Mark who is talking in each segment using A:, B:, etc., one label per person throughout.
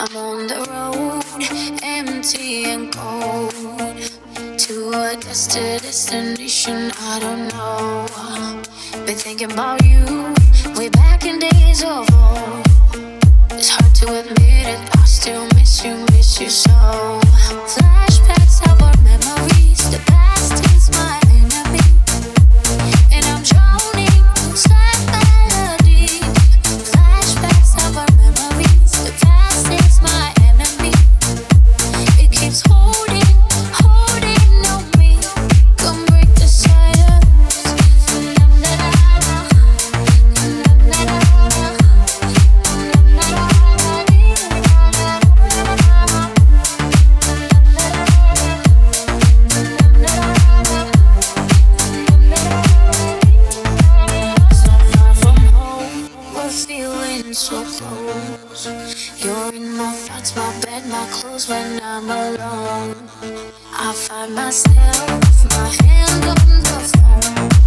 A: I'm on the road, empty and cold, to a destined destination I don't know. Been thinking about you way back in days of old. Feeling so close. You're in my thoughts, my bed, my clothes when I'm alone. I find myself, with my hand on the phone.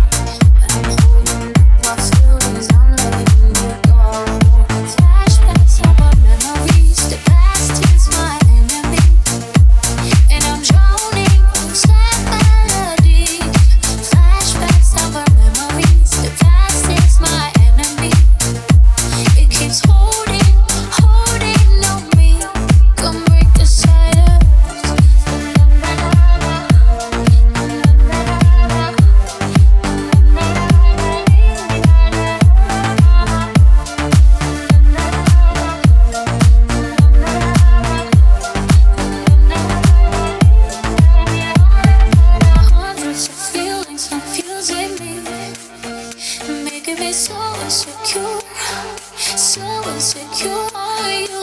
A: losing me, making me so insecure, so insecure. Are you?